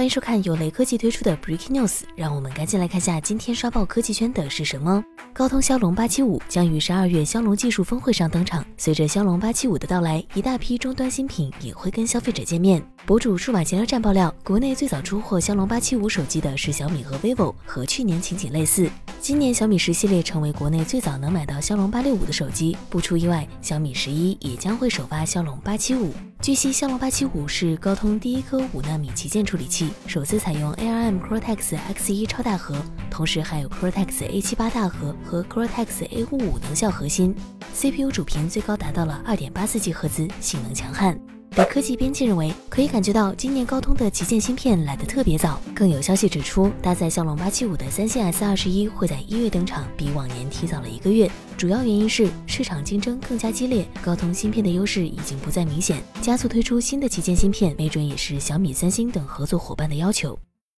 欢迎收看由雷科技推出的 Breaking News，让我们赶紧来看下今天刷爆科技圈的是什么。高通骁龙八七五将于十二月骁龙技术峰会上登场。随着骁龙八七五的到来，一大批终端新品也会跟消费者见面。博主数码前车站爆料，国内最早出货骁龙八七五手机的是小米和 vivo，和去年情景类似。今年小米十系列成为国内最早能买到骁龙八六五的手机，不出意外，小米十一也将会首发骁龙八七五。据悉，骁龙八七五是高通第一颗五纳米旗舰处理器，首次采用 ARM Cortex X1 超大核，同时还有 Cortex A78 大核和 Cortex A55 能效核心，CPU 主频最高达到了二点八四 G 赫兹，性能强悍。科技编辑认为，可以感觉到今年高通的旗舰芯片来得特别早。更有消息指出，搭载骁龙八七五的三星 S 二十一会在一月登场，比往年提早了一个月。主要原因是市场竞争更加激烈，高通芯片的优势已经不再明显，加速推出新的旗舰芯片，没准也是小米、三星等合作伙伴的要求。